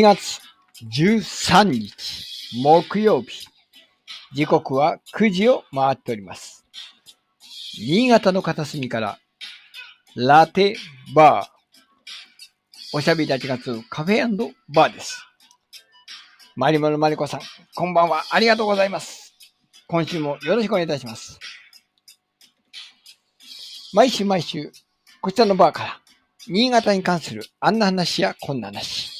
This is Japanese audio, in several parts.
7月13日木曜日。時刻は9時を回っております。新潟の片隅からラテバー。おしゃべりたちが集うカフェバーです。マリモのマリコさん、こんばんは。ありがとうございます。今週もよろしくお願いいたします。毎週毎週、こちらのバーから、新潟に関するあんな話やこんな話。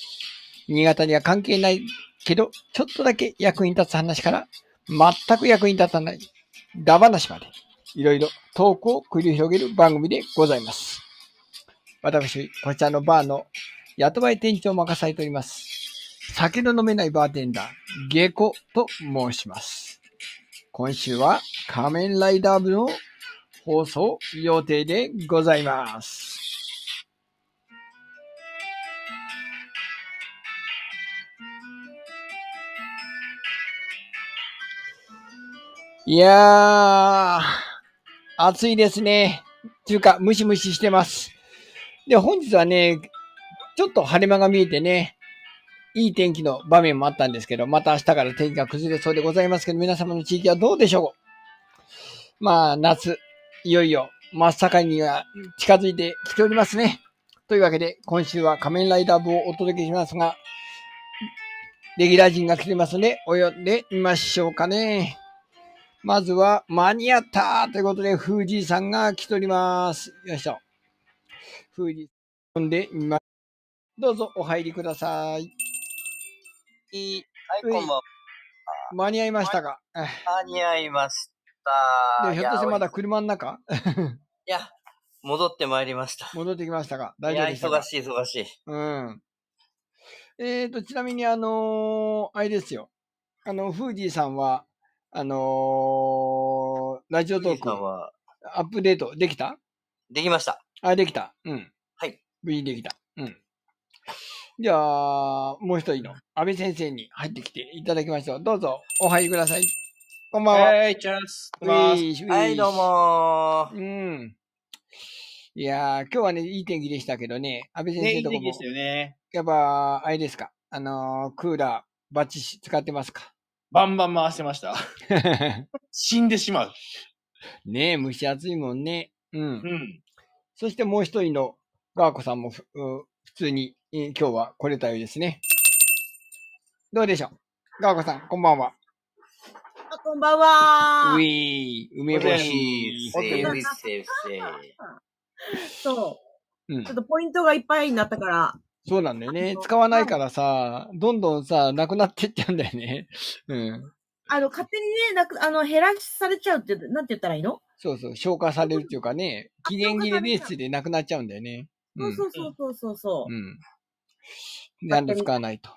新潟には関係ないけど、ちょっとだけ役に立つ話から、全く役に立たない、ダ話まで、いろいろトークを繰り広げる番組でございます。私、こちらのバーの雇われ店長を任されております。酒の飲めないバーテンダー、ゲコと申します。今週は仮面ライダー部の放送予定でございます。いやー、暑いですね。というか、ムシムシしてます。で、本日はね、ちょっと晴れ間が見えてね、いい天気の場面もあったんですけど、また明日から天気が崩れそうでございますけど、皆様の地域はどうでしょう？まあ、夏、いよいよ真っ盛りには近づいてきておりますね。というわけで、今週は仮面ライダー部をお届けしますが、レギュラー陣が来てますので、お呼んでみましょうかね。まずは、間に合ったということで、フージーさんが来ております。よいしょ。フージー、呼んでみま、どうぞお入りください。はい、こんばんは。間に合いましたか、え間に合いました。でひょっとしてまだい車の中？や、戻ってまいりました。戻ってきましたか？大丈夫でしたか？忙しい、忙しい。うん。えーと、ちなみにあのーあれですよ。あの、フージーさんは、あのーラジオトークは、アップデートできた？できました。あ、できた。うん。はい。無事にできた。うん。じゃあ、もう一人の安倍先生に入ってきていただきましょう。どうぞ、お入りください。こんばんは。はい、チャンス。ウィーシュウィーシュはい、どうもー。うん。いやー、今日はね、いい天気でしたけどね、安倍先ね、い生とこもい天気でしたよね。やっぱ、あれですか？あのークーラー、バッチシ使ってますか？バンバン回してました。死んでしまう。ねえ、蒸し暑いもんね。うん。うん。そしてもう一人のガーコさんも普通に、えー今日は来れたようですね。どうでしょう？ガーコさん、こんばんは。あこんばんは。うぃー、梅干し。セーフ、セーフ、セーフ。そう。うんちょっとポイントがいっぱいになったから。そうなんだよね。使わないからさ、どんどんさ、なくなってっちゃうんだよね。うん。あの、勝手にね、なく、あの、減らされちゃうって、なんて言ったらいいの、そうそう、消化されるっていうかね、期限切れですでなくなっちゃうんだよね。うん。そうそうそうそうそう。うん。なんで使わないと。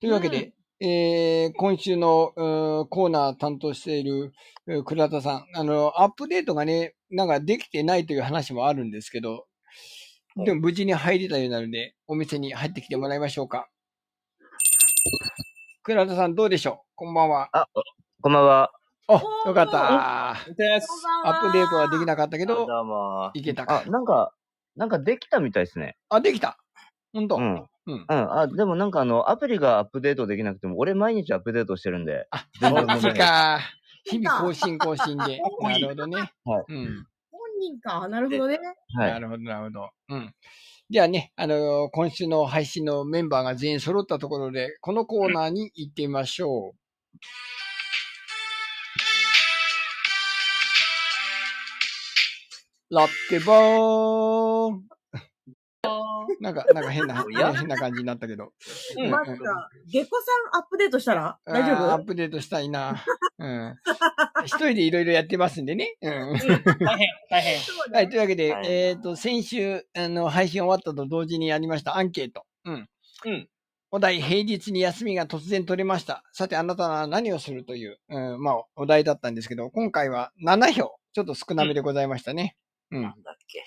というわけで、えー、今週のうーコーナー担当しているうー倉田さん、あの、アップデートがね、なんかできてないという話もあるんですけど、でも無事に入れたようなので、お店に入ってきてもらいましょうか。倉田さんどうでしょう？こんばんは。こんばんは。お、おーよかった。アップデートはできなかったけど、いけたかあ、。なんか、なんかできたみたいですね。あ、できた。ほんと。うん。うんうん。あ、でもなんかあの、アプリがアップデートできなくても、俺毎日アップデートしてるんで。あ、全然マジ問題ないか。日々更新更新で。なるほどね。はいうん。本人か。なるほどね。はい。なるほど、なるほど。うん。じゃあね、あのー今週の配信のメンバーが全員揃ったところで、このコーナーに行ってみましょう。ラッテバーン なんか、なんか変な、変な感じになったけど。うんまた、下戸さんアップデートしたら？大丈夫？アップデートしたいな。うん。一人でいろいろやってますんでね。うん。大変、大変。はい、というわけで、はいえっ、と、先週、あの、配信終わったと同時にやりましたアンケート。うん。うん。お題、平日に休みが突然取れました。さて、あなたは何をするという、うん、まあ、お題だったんですけど、今回は7票。ちょっと少なめでございましたね。うん。なんだっけ。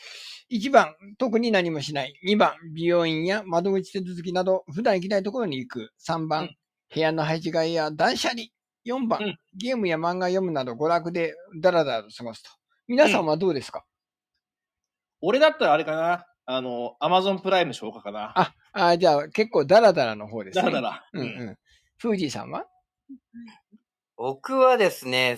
1番、特に何もしない。2番、美容院や窓口手続きなど、普段行きたいところに行く。3番、うん部屋の配置替えや断捨離。4番、うんゲームや漫画読むなど娯楽でダラダラと過ごすと。皆さんはどうですか、俺だったらあれかな。あの、アマゾンプライム消化かな。あじゃあ結構ダラダラの方ですね。だらだら。うんうん。フージーさんは？僕はですね、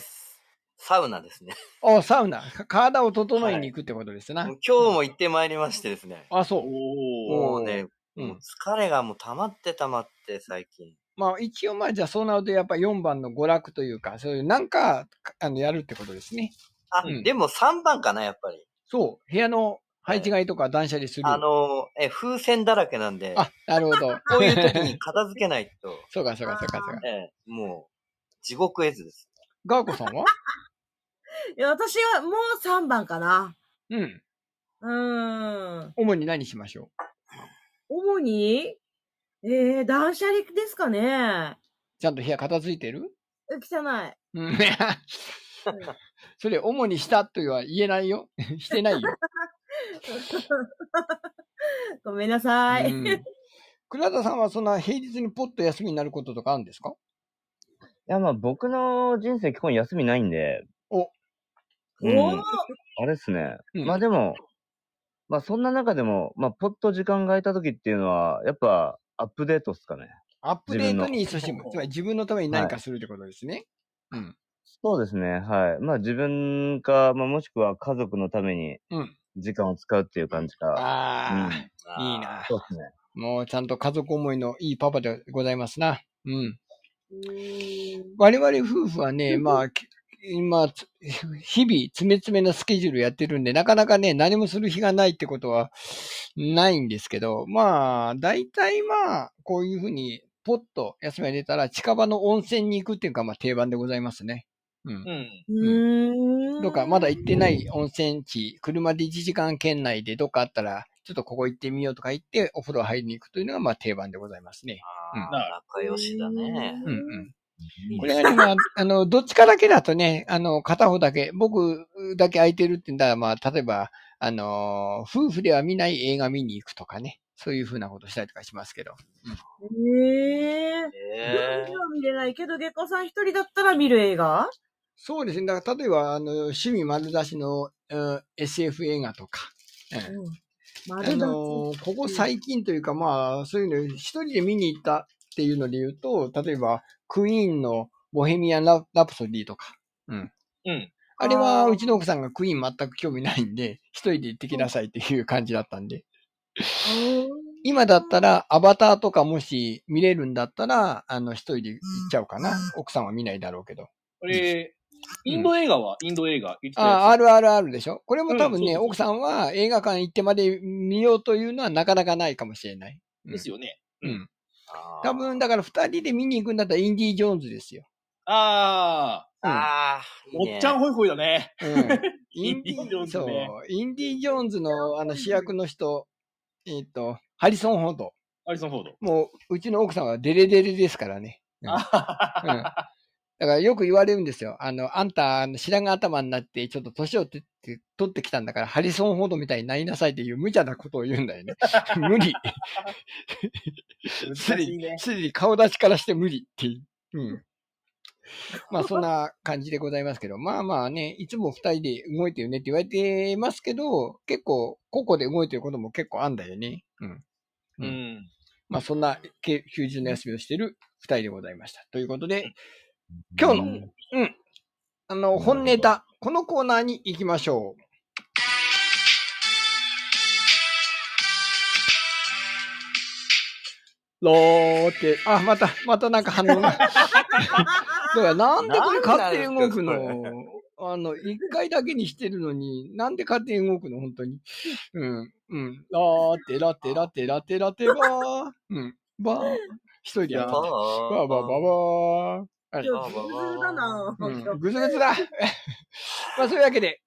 サウナですね。おサウナ。か体を整えに行くってことですな。今日も行ってまいりましてですね。あ、そう。おもうね、うんもう疲れがもう溜まって溜まって最近。まあ一応まあじゃあそうなるとやっぱ4番の娯楽というか、そういうなんかあのやるってことですね。あ、うんでも3番かな、やっぱり。そう。部屋の配置換えとか断捨離する。あの、え、風船だらけなんで、あ、なるほど。こういう時に片付けないと、そうかそうかそうかそうか。ええ、もう、地獄絵図です。ガーコさんは？いや、私はもう3番かな。うん。うーん。主に何しましょ主に？えー、断捨離ですかね。うちゃんと部屋片付いてる？え汚い。うん。それ主にしたとは言えないよ？してないよ。ごめんなさい。うん倉田さんはそんな平日にポッと休みになることとかあるんですか？いや、まあ僕の人生基本休みないんで。あれっすね。うんまあでも、まあそんな中でも、まあポッと時間が空いた時っていうのは、やっぱアップデートっすかね。アップデートに勤し。む つまり自分のために何かするってことですね。うん。そうですね。はい。まあ自分か、まあもしくは家族のためにうん。時間を使うっていう感じか。ああ、うんいいな。そうですね。もうちゃんと家族思いのいいパパでございますな。うん。我々夫婦はね、まあ、き今、つ 日々、詰め詰めなスケジュールやってるんで、なかなかね、何もする日がないってことはないんですけど、まあ、大体まあ、こういうふうに、ポッと休みが出たら、近場の温泉に行くっていうか、まあ、定番でございますね。うん。うん。うーん。かまだ行ってない温泉地、車で1時間圏内でどっかあったら、ちょっとここ行ってみようとか言って、お風呂入りに行くというのが、まあ、定番でございますね。あー仲良しだね。うんうん。これがね、まあ、あの、どっちかだけだとね、あの、片方だけ、僕だけ空いてるって言ったら、まあ、例えば、あの、夫婦では見ない映画見に行くとかね、そういうふうなことしたりとかしますけど。へえー。え夜は見れないけど、月光さん一人だったら見る映画？そうですね。だから、例えば、あの、趣味丸出しの、うん SF 映画とか、うんうん。あ丸出しのーここ最近というか、まあ、そういうの、一人で見に行ったっていうので言うと、例えば、クイーンのボヘミアンラ・ラプソディとか。うん。うん。あれは、うちの奥さんがクイーン全く興味ないんで、一人で行ってきなさいっていう感じだったんで。今だったら、アバターとかもし見れるんだったら、あの、一人で行っちゃうかな。奥さんは見ないだろうけど。これ、インド映画はインド映画ああ、RRR でしょ？これも多分ね、うん奥さんは映画館行ってまで見ようというのはなかなかないかもしれない。うんですよね。うん。多分、だから二人で見に行くんだったらインディ・ージョーンズですよ。ああ、うんああ、いいねおっちゃんホイホイだね。うん。インディ・インディジョーンズそうね。インディ・ジョーンズのあの主役の人、えっ、と、ハリソン・フォード。アリソン・フォード。もう、うちの奥さんはデレデレですからね。うんあはははだからよく言われるんですよ。あの、あんた、あの白髪頭になって、ちょっと年を取って取ってきたんだから、ハリソン・フォードみたいになりなさいっていう無茶なことを言うんだよね。無理。すでね。すでに顔出しからして無理っていう。うん。まあそんな感じでございますけど、まあまあね、いつも二人で動いてるねって言われてますけど、結構、個々で動いてることも結構あんだよね。うん。ううんん。まあそんなけ休日の休みをしている二人でございました。ということで、今日の、うん、あの、本ネタ、このコーナーに行きましょう。ローって、あ、また、またなんか反応が。だからなんでこれ勝手に動くの？あの、一回だけにしてるのに、なんで勝手に動くの？本当に。うん、うん。ラーって、ラテ、ラテ、ラテ、ラテ、バー。うん、バー。一人でやってた。バーバーバーバー。はい今日グズグズだな。うん今日ぐずぐずだ。まあ、そういうわけで、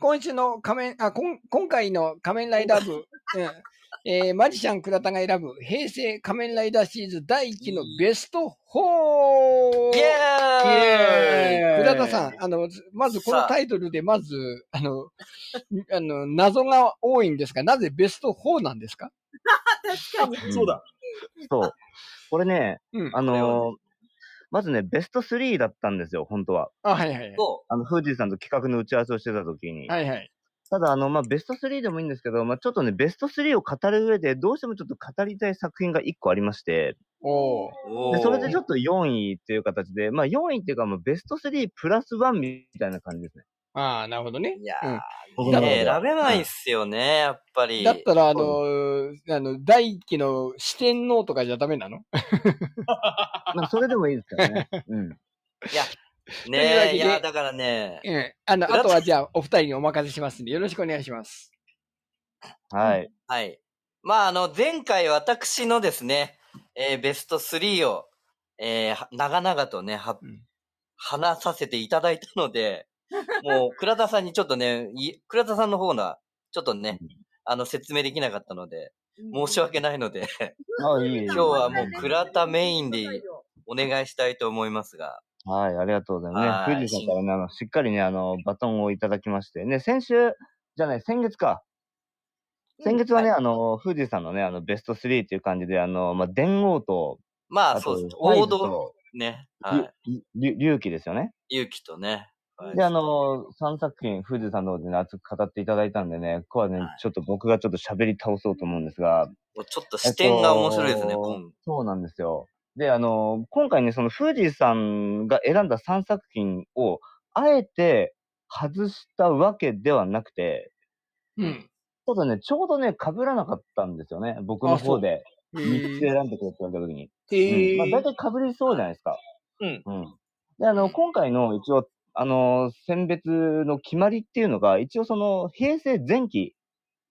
今週の仮面、あ、こん今回の仮面ライダー部、うんえーマジシャン倉田が選ぶ平成仮面ライダーシリーズ第1期のベスト 4! イエーイ倉田さん、あの、まずこのタイトルで、まず、あの、あの、謎が多いんですが、なぜベスト4なんですか？確かに。そうだ。そう。これね、うん。あのーまずね、ベスト3だったんですよ、本当は。あ、はいはいはい。そあの、富士さんと企画の打ち合わせをしてた時に。はいはい。ただ、あの、まあ、ベスト3でもいいんですけど、まあ、ちょっとね、ベスト3を語る上で、どうしてもちょっと語りたい作品が1個ありまして、おでそれでちょっっと4位っていう形で、まあ、4位っていうか、まあ、ベスト3プラス1みたいな感じですね。ああ、なるほどね。いやうんー、僕の中では選べないっすよね、やっぱり。だったら、あのー、あの、第一期の四天王とかじゃダメなの？まあ、それでもいいですからね。うん。いや、ねえ、いや、だからね、うん。あの、あとはじゃあ、お二人にお任せしますんで、よろしくお願いします。はい。はい。まあ、あの、前回私のですね、えーベスト3を、えーは長々とね、はうん話させていただいたので、もう、倉田さんにちょっとね、い倉田さんの方が、ちょっとね、あの、説明できなかったので、申し訳ないので、今日はもう倉田メインでお願いしたいと思いますが、はい、ありがとうございます。はいね、富士さんからね、あの、しっかりね、あの、バトンをいただきまして、ね、先週、じゃない、先月か。先月はね、はあの、富士さんのね、あの、ベスト3っていう感じで、あの、まあ、電王と、まあ、そうです。、王道、ね、はい。りり龍騎ですよね。勇気とね、はいで、あの、3作品、富士さんの方でね、熱く語っていただいたんでね、ここはね、はいちょっと僕がちょっと喋り倒そうと思うんですが、もうちょっと視点が面白いですね、えっと今そうなんですよ。で、あの、今回ね、その富士さんが選んだ3作品を、あえて外したわけではなくて、うん。ただね、ちょうどね、被らなかったんですよね。僕の方で。へ3つ選んでくれって言われた時に。えうん。まあ、大体被りそうじゃないですか。うん。うん。で、あの、今回の一応、あの、選別の決まりっていうのが、一応その、平成前期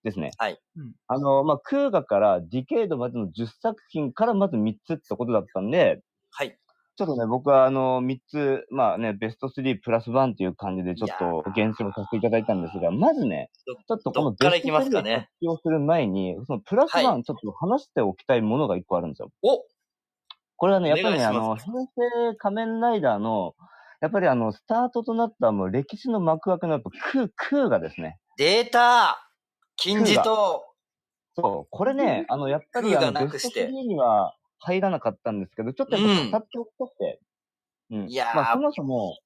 ですね。はい。うん。あの、まあ、クーガからディケイドまでの10作品からまず3つってことだったんで、はい。ちょっとね、僕はあの、3つ、まあね、ベスト3プラス1っていう感じでちょっと厳選をさせていただいたんですが、まずね、どちょっとこのベストいきますか3をね発表する前に、そのプラス1、はちょっと話しておきたいものが1個あるんですよ。お。これはね、やっぱりね、あの、平成仮面ライダーの、やっぱりあの、スタートとなったもう歴史の幕開けのやっぱクー、クーがですね。データ金字塔そう、これね、あの、やっぱりあの、ベストなくして3には入らなかったんですけど、ちょっとやっぱ語っておきたくて。うん。いやーまあ、そもそも、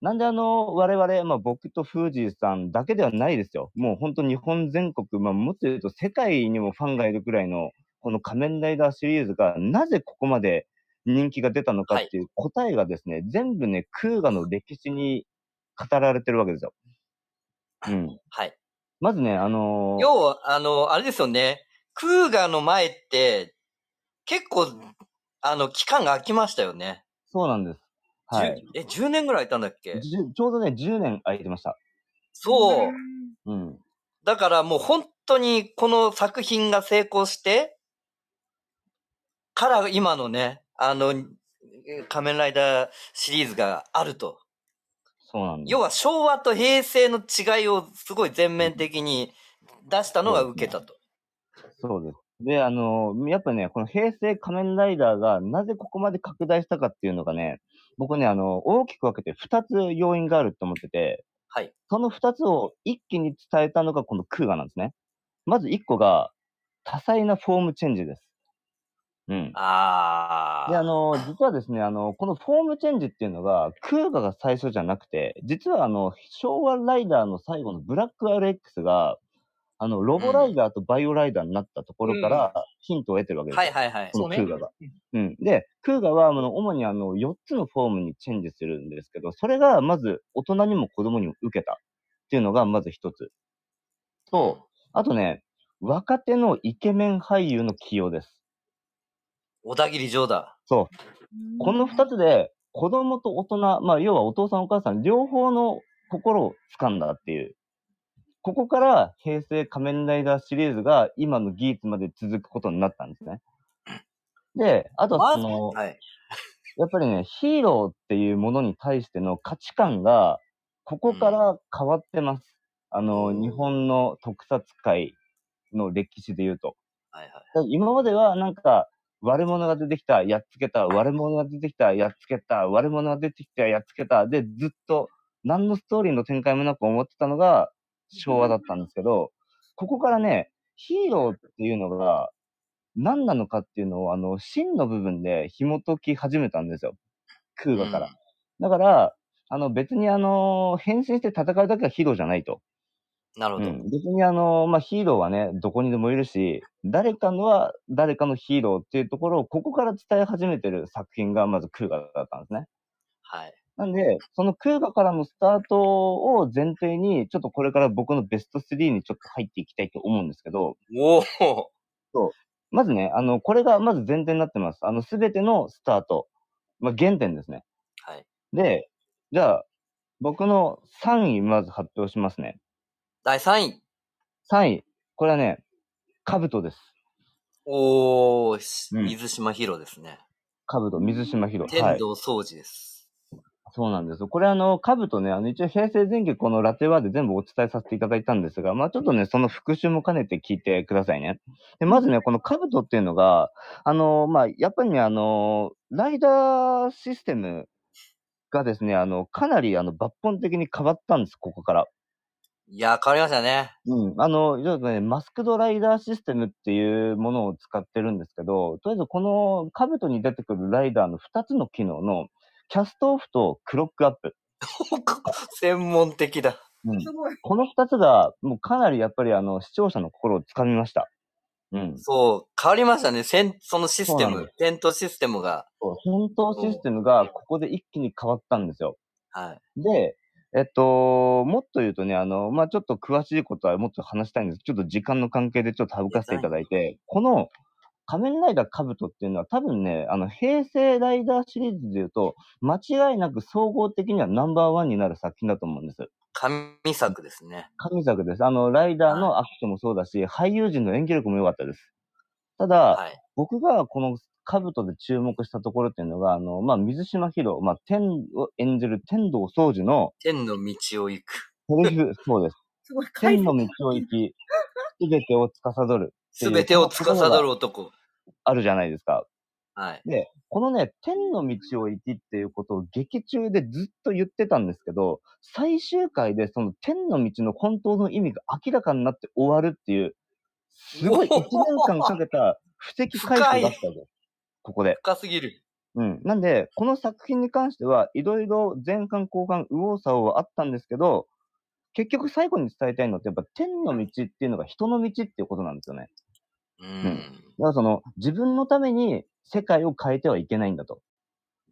なんであの、我々、まあ僕とフージーさんだけではないですよ。もう本当日本全国、まあもっと言うと世界にもファンがいるくらいの、この仮面ライダーシリーズが、なぜここまで人気が出たのかっていう答えがですね、全部ね、クーガの歴史に語られてるわけですよ。うん。はい。まずね、あのー要は、あの、あれですよね。クーガの前って、結構、あの、期間が空きましたよね。そうなんです。はい。え、10年ぐらいいたんだっけ？ちょうどね、10年空いてました。そう。うん。だからもう本当にこの作品が成功して、から今のね、あの、仮面ライダーシリーズがあると。そうなん。要は昭和と平成の違いをすごい全面的に出したのが受けたと。そうです。で、あの、やっぱね、この平成仮面ライダーがなぜここまで拡大したかっていうのがね、僕ね、あの、大きく分けて2つ要因があると思ってて、はい。その2つを一気に伝えたのがこのクーガなんですね。まず1個が、多彩なフォームチェンジです。うん。あー。で、あの、実はですね、あの、このフォームチェンジっていうのが、クウガが最初じゃなくて、実はあの、昭和ライダーの最後のブラック RX が、あの、ロボライダーとバイオライダーになったところからヒントを得てるわけですよ。はいはいはい。このクウガが。うん。で、クウガは、あの、主にあの、4つのフォームにチェンジするんですけど、それが、まず、大人にも子供にも受けたっていうのが、まず一つ。と、あとね、若手のイケメン俳優の起用です。小田切城だ。そう。この二つで、子供と大人、まあ、要はお父さんお母さん、両方の心を掴んだっていう。ここから、平成仮面ライダーシリーズが今の技術まで続くことになったんですね。で、あと、まその、はい。やっぱりね、ヒーローっていうものに対しての価値観が、ここから変わってます。あの、うん日本の特撮界の歴史で言うと。はいはい。今まではなんか、悪者が出てきた、やっつけた、悪者が出てきた、やっつけた、悪者が出てきた、やっつけた、で、ずっと、何のストーリーの展開もなく思ってたのが、昭和だったんですけど、ここからね、ヒーローっていうのが、何なのかっていうのを、あの、真の部分で紐解き始めたんですよ。クーガから。だから、あの、別にあの、変身して戦うだけはヒーローじゃないと。なるほど。うん、別にあの、まあ、ヒーローはね、どこにでもいるし、誰かのは誰かのヒーローっていうところをここから伝え始めてる作品がまずクーガだったんですね。はい。なんで、そのクーガからのスタートを前提に、ちょっとこれから僕のベスト3にちょっと入っていきたいと思うんですけど、おおまずね、あの、これがまず前提になってます。あの、すべてのスタート。まあ、原点ですね。はい。で、じゃあ、僕の3位まず発表しますね。第3位。3位。これはね、カブトです。おー、しうん水島ヒロですね。カブト、水島ヒロ。天はい。童掃除です。そうなんですよ。これあの、カブトね、あの、一応平成前期このラテワーで全部お伝えさせていただいたんですが、まあちょっとね、その復習も兼ねて聞いてくださいね。で、まずね、このカブトっていうのが、あの、まあやっぱりね、あの、ライダーシステムがですね、あの、かなりあの、抜本的に変わったんです、ここから。いやー、変わりましたね。うん。あの、ね、マスクドライダーシステムっていうものを使ってるんですけど、とりあえずこのカブトに出てくるライダーの2つの機能の、キャストオフとクロックアップ。専門的だ。うん。すごい。この2つが、もうかなりやっぱりあの、視聴者の心をつかみました。うん。そう、変わりましたね。せんそのシステムそうなんで、テントシステムが。そう戦闘システムがここで一気に変わったんですよ。はい。で、えっと、もっと言うとね、あの、まあ、ちょっと詳しいことはもっと話したいんです。ちょっと時間の関係でちょっと省かせていただいて、この仮面ライダーカブトっていうのは多分ね、あの、平成ライダーシリーズで言うと、間違いなく総合的にはナンバーワンになる作品だと思うんです。神作ですね。神作です。あの、ライダーのアクションもそうだし、俳優陣の演技力も良かったです。ただ、はい。僕がこの兜で注目したところっていうのが、あの、まあ、水島ヒロ、まあ、天を演じる天道宗司の天の道を行く。そうです。すごい。天の道を行き、すべてを司る。すべてを司る男。あるじゃないですか。はい。で、このね、天の道を行きっていうことを劇中でずっと言ってたんですけど、最終回でその天の道の本当の意味が明らかになって終わるっていう、すごい1年間かけた布石回収だったんです。ここで。深すぎる。うん。なんで、この作品に関しては、いろいろ前半後半、右往左往はあったんですけど、結局最後に伝えたいのって、やっぱ天の道っていうのが人の道っていうことなんですよね。うん。だからその、自分のために世界を変えてはいけないんだと。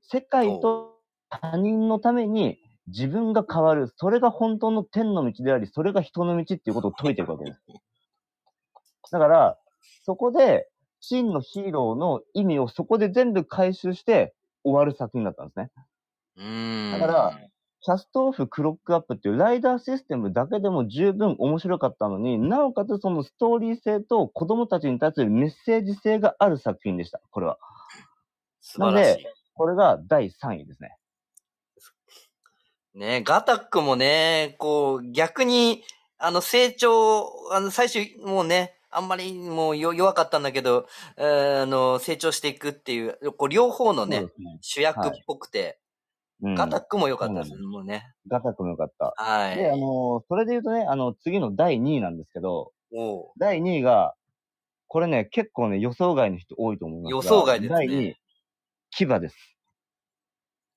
世界と他人のために自分が変わる。それが本当の天の道であり、それが人の道っていうことを説いてるわけです。だから、そこで、真のヒーローの意味をそこで全部回収して終わる作品だったんですね。うん。だから、キャストオフ、クロックアップっていうライダーシステムだけでも十分面白かったのになおかつそのストーリー性と子供たちに対するメッセージ性がある作品でした。これは。素晴らしい。これが第3位ですね。ねガタックもね、こう、逆に、あの、成長、あの、最初、もうね、あんまりもうよ弱かったんだけど、えーあの、成長していくっていう、こう両方のねね。主役っぽくて、うん、ガタックも良かったですうなんもうね。ガタックもよかった。はい。で、あのーそれで言うとね、あの、次の第2位なんですけど、第2位が、これね、結構ね、予想外の人多いと思いますが。予想外ですね第2位、牙です。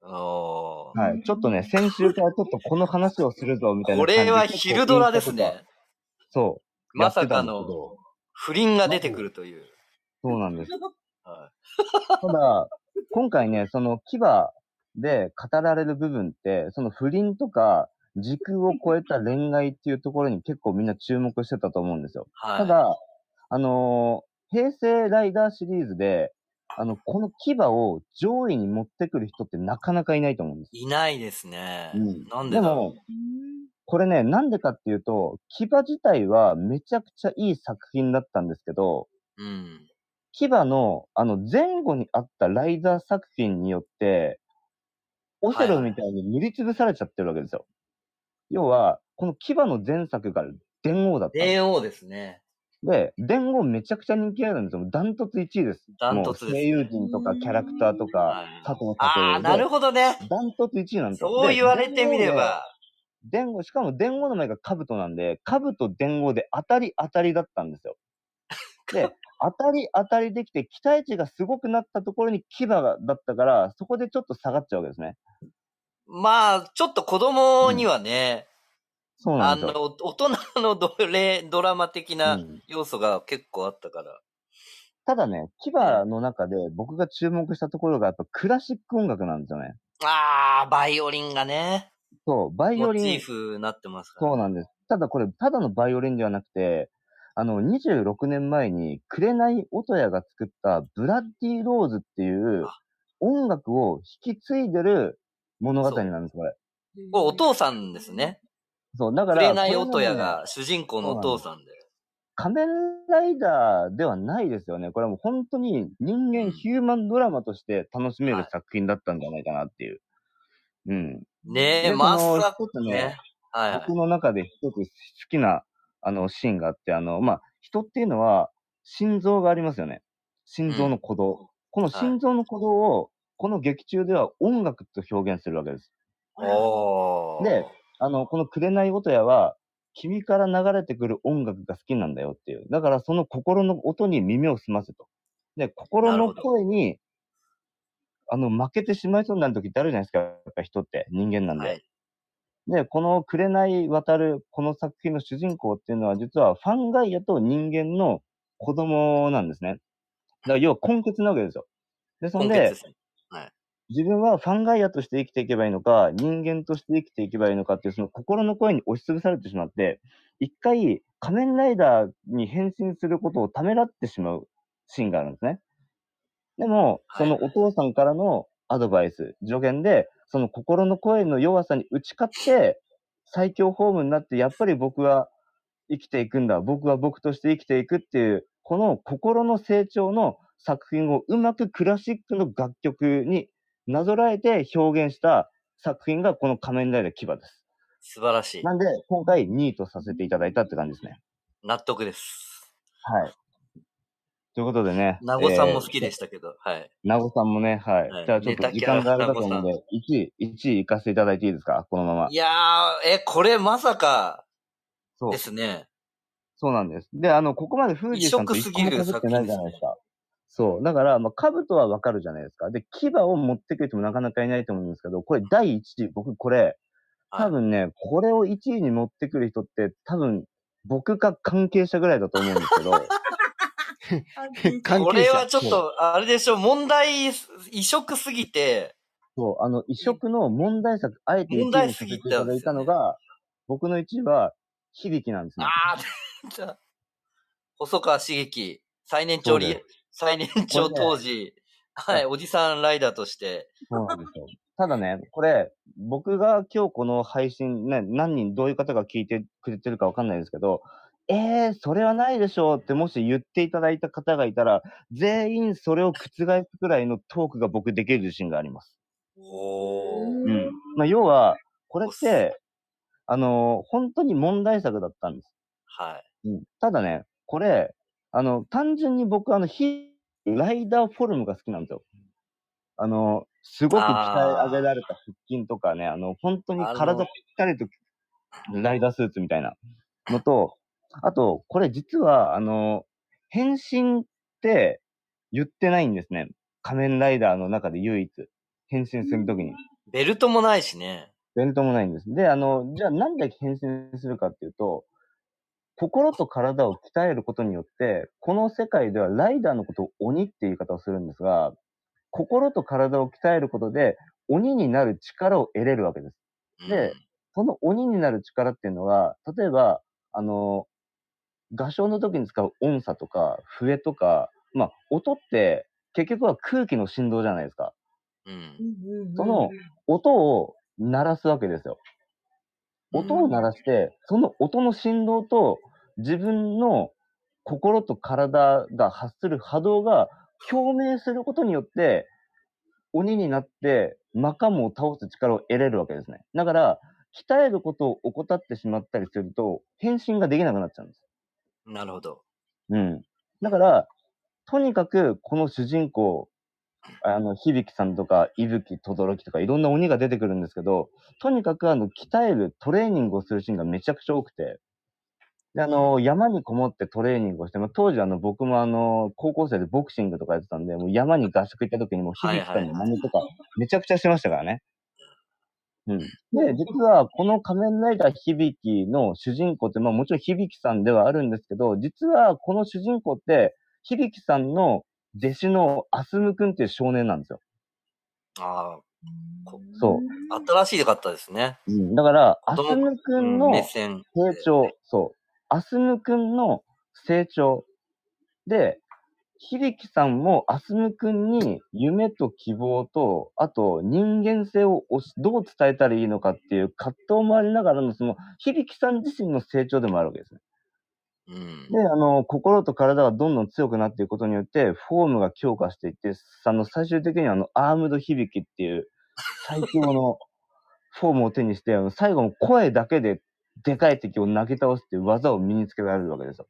はい。ちょっとね、先週からちょっとこの話をするぞ、みたいなこ。れは昼ドラですね。そう。まさかの不倫が出てくるという。そうなんです。はただ、今回ね、その牙で語られる部分って、その不倫とか、時空を超えた恋愛っていうところに結構みんな注目してたと思うんですよ。はい。ただ、あのー平成ライダーシリーズで、あの、この牙を上位に持ってくる人ってなかなかいないと思うんです。いないですね。うんなんでだろでも、これね、なんでかっていうと、牙自体はめちゃくちゃいい作品だったんですけど、う。うん。牙の、あの、前後にあったライダー作品によって、オセロみたいに塗りつぶされちゃってるわけですよ。要は、この牙の前作が電王だったんです。電王ですね。で、電王めちゃくちゃ人気あるんですよ。ダントツ1位です。ダントツ声優陣とかキャラクターとかはい、佐藤ああ、健なるほどね。ダントツ1位なんですよ。そう言われてみれば。で。電王、しかも電王の前が兜なんで、兜電王で当たり当たりだったんですよ。で、当たり当たりできて、期待値がすごくなったところに牙がだったから、そこでちょっと下がっちゃうわけですね。まあ、ちょっと子供にはね、あそうなんですよ。の、大人のドレドラマ的うなん要素が結構あったから。ただね、牙の中で僕が注目したところがやっぱクラシック音楽なんですよね。ああ、バイオリンがね、そう、バイオモチーリン、フになってますから。そうなんです。ただこれ、ただのバイオリンではなくて、あの、26年前に、紅音屋が作ったブラッディ・ローズっていうあ音楽を引き継いでる物語なんです、これ。これお父さんですね。そう、だから、紅音屋が主人公のお父さんで。仮面ライダーではないですよね。これはもう本当に人間、ヒューマンドラマとして楽しめる作品だったんじゃないかなっていう。うん。ねえ、でまそのさか一つねね。はいはい僕。の中で一つ好きな、あの、シーンがあって、あの、まあ、人っていうのは、心臓がありますよね。心臓の鼓動。この心臓の鼓動を、この劇中では音楽と表現するわけです。おー。で、あの、この紅音屋は、君から流れてくる音楽が好きなんだよっていう。だからその心の音に耳を澄ませと。で、心の声に、あの、負けてしまいそうになる時ってあるじゃないですか。やっぱ人って人間なんで。はいで、この紅渡るこの作品の主人公っていうのは実はファンガイアと人間の子供なんですね。だから要は根血なわけですよ。で、そんで根血で、すね。自分はファンガイアとして生きていけばいいのか、人間として生きていけばいいのかっていうその心の声に押しつぶされてしまって、一回仮面ライダーに変身することをためらってしまうシーンがあるんですね。でも、はいそのお父さんからのアドバイス、助言で、その心の声の弱さに打ち勝って、最強ホームになって、やっぱり僕は生きていくんだ。僕は僕として生きていくっていう、この心の成長の作品をうまくクラシックの楽曲になぞらえて表現した作品がこの仮面ライダー牙です。素晴らしい。なんで、今回2位とさせていただいたって感じですね。納得です。はい。ということでね。名護さんも好きでしたけど、はい。名護さんもね、はい。はいじゃあちょっと時間があれだと思うんで、1位、1位行かせていただいていいですか？このままい。やー、え、これまさかそうで。すね。そうなんです。で、あの、ここまでフージーさんと一個も被ってないじゃないですか。そう。だから、まあ、兜はわかるじゃないですか。で、牙を持ってくる人もなかなかいないと思うんですけど、これ第1位、僕これ、多分ね、これを1位に持ってくる人って、多分、僕か関係者ぐらいだと思うんですけど。これはちょっと、あれでしょ、問題、異色すぎて、そう、あの、異色の問題作、あえて1位問題にさせていすぎたただいたのが、僕の1位は、響なんですね。あー、じゃあ細川茂樹、最年長リ最年長当時、はい、おじさんライダーとして、そうなんですよ。ただね、これ、僕が今日この配信ね、何人、どういう方が聞いてくれてるかわかんないですけど、えー、それはないでしょうってもし言っていただいた方がいたら、全員それを覆すくらいのトークが僕できる自信があります。おー。うん。まあ、要は、これって、あのー本当に問題作だったんです。はい。うん。ただね、これ、あの、単純に僕、あの、ヒライダーフォルムが好きなんですよ。あの、すごく鍛え上げられた腹筋とかね、あの、本当に体ぴったりと、ライダースーツみたいなのと、あと、これ実は、あの、変身って言ってないんですね。仮面ライダーの中で唯一。変身するときに。ベルトもないしね。ベルトもないんです。で、あの、じゃあなんで変身するかっていうと、心と体を鍛えることによって、この世界ではライダーのことを鬼っていう言い方をするんですが、心と体を鍛えることで鬼になる力を得れるわけです。でその鬼になる力っていうのは、例えば、あの、合唱の時に使う音叉とか笛とか、まあ、音って結局は空気の振動じゃないですか。うん。その音を鳴らすわけですよ。音を鳴らして、その音の振動と自分の心と体が発する波動が共鳴することによって、鬼になってマカムを倒す力を得れるわけですね。だから、鍛えることを怠ってしまったりすると、変身ができなくなっちゃうんです。なるほど。うん。だから、とにかくこの主人公、あの、響さんとか、伊吹、轟とか、いろんな鬼が出てくるんですけど、とにかくあの、鍛えるトレーニングをするシーンがめちゃくちゃ多くて、で、あの、山にこもってトレーニングをして、まあ、当時あの、僕もあの、高校生でボクシングとかやってたんで、もう山に合宿行った時にもう響さんの真似とか、めちゃくちゃしましたからね。うん。で、実はこの仮面ライダー響の主人公って、まあもちろん響さんではあるんですけど、実はこの主人公って、響さんの弟子のアスムくんっていう少年なんですよ。あこそうあ、新しいかったですね。うん。だから、アスムくうんの。成長、そう。アスムくんの成長で、響さんもアスムくんに夢と希望と、あと人間性をどう伝えたらいいのかっていう葛藤もありながらの、その響さん自身の成長でもあるわけですね。うん。で、あの、心と体がどんどん強くなっていくことによって、フォームが強化していって、あの、最終的にはあの、アームド響きっていう、最強のフォームを手にして、あの、最後の声だけで、でかい敵を投げ倒すっていう技を身につけられるわけですよ。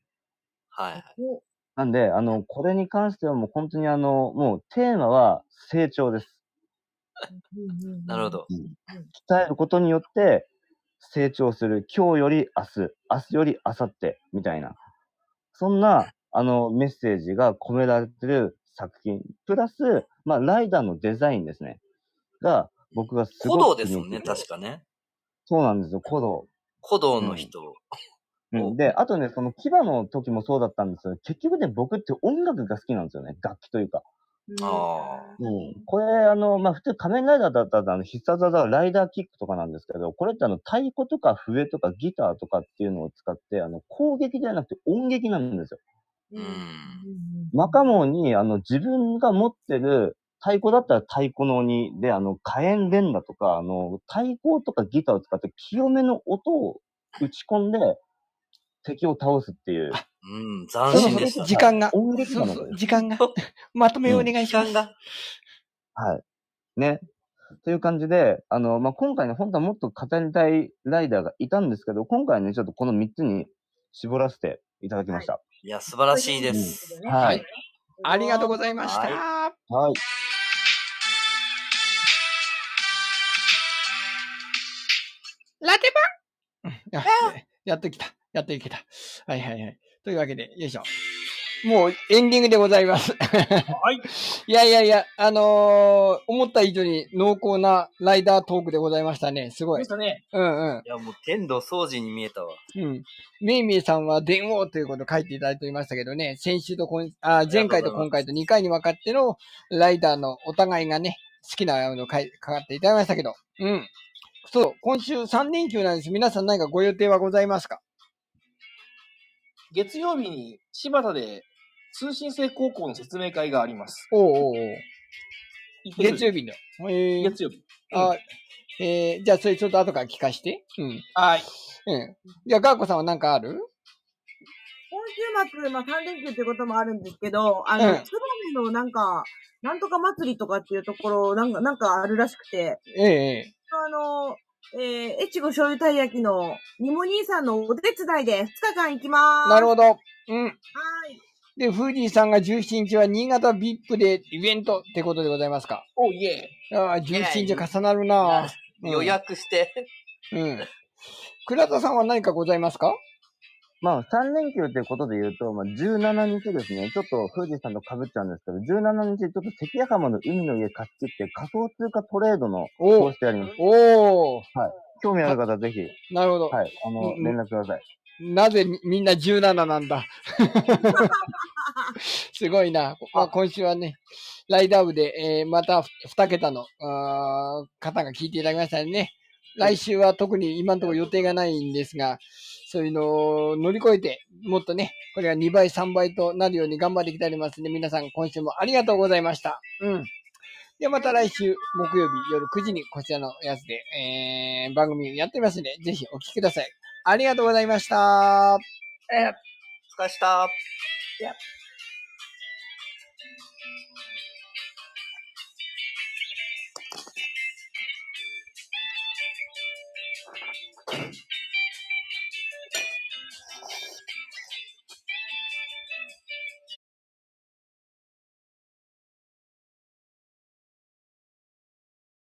はい。おなんで、あの、これに関してはもう本当にあの、もうテーマは成長です。なるほ。ど。伝えることによって成長する。今日より明日、明日より明後日、みたいな。そんな、あの、メッセージが込められてる作品。プラス、まあ、ライダーのデザインですね。が、僕がす古ごく道ですもんね、確かね。そうなんですよ、古道。古道の人。うん、で、あとね、その牙の時もそうだったんですけど、結局ね、僕って音楽が好きなんですよね。楽器というか。あうん。これ、あの、まあ、普通仮面ライダーだったら、あの、必殺技はライダーキックとかなんですけど、これってあの、太鼓とか笛とかギターとかっていうのを使って、あの、攻撃ではなくて音劇なんですよ。うん。マカモンに、あの、自分が持ってる、太鼓だったら太鼓の鬼で、あの、火炎連打とか、あの、太鼓とかギターを使って清めの音を打ち込んで、敵を倒すっていう。うん、斬新でした。時間が。音劇そうそうなのこれ時間が。まとめをお願いします。時間が。はい。ね。という感じで、あの、まあ、今回ね、本当はもっと語りたいライダーがいたんですけど、今回ね、ちょっとこの3つに絞らせていただきました。いや、素晴らしいです。はい。ありがとうございました。はい。ラテパンや やっときた。やっといけた。はいはいはい。というわけで、よいしょ。もうエンディングでございます。はい。いやいやいや、あのー思った以上に濃厚なライダートークでございましたね。すごいでし。たね。うんうん。いや、もう天道掃除に見えたわ。うん。めいめいさんは電王ということを書いていただいておりましたけどね、先週と今、あ前回と今回と2回に分かってのライダーのお互いがね、好きなのをかかっていただきましたけど、うん。そう、今週3連休なんです。皆さん何かご予定はございますか？月曜日に柴田で通信制高校の説明会があります。おうおうおう月曜日の。えー、月曜日。あ、えー、じゃあそれちょっと後から聞かして。うん。はい。うん。じゃあ、ガーコさんは何かある？今週末、まあ3連休ってこともあるんですけど、あの、うんツバメのなんか、なんとか祭りとかっていうところ、なんか、なんかあるらしくて、ええあの、えー、越後醤油たい焼きの、ニモ兄さんのお手伝いで2日間行きまーす。ど。なるほど。うん。はい。で、フーディーさんが17日は新潟 VIP でイベントってことでございますか？おいえ。ああ、17日重なるなぁ。うん予約して。うん。倉田さんは何かございますか？まあ、3連休ということで言うと、まあ、17日ですね。ちょっと、富士さんと被っちゃうんですけど、17日、ちょっと関ヶ浜の海の家貸し切って仮想通貨トレードのおをしてあります。おー。興味ある方、ぜひ、なるほど。はい、あの、うん連絡ください。なぜみみんな17なんだ。すごいな。まあ、今週はね、ライダー部で、えーまた2桁のあー方が聞いていただきましたね。来週は特に今のところ予定がないんですが、そういうのを乗り越えて、もっとね、これが2倍、3倍となるように頑張っていきたいと思いますので、皆さん今週もありがとうございました。うん。ではまた来週木曜日夜9時にこちらのやつで、えー、番組やってますので、ぜひお聞きください。ありがとうございました。お疲れした。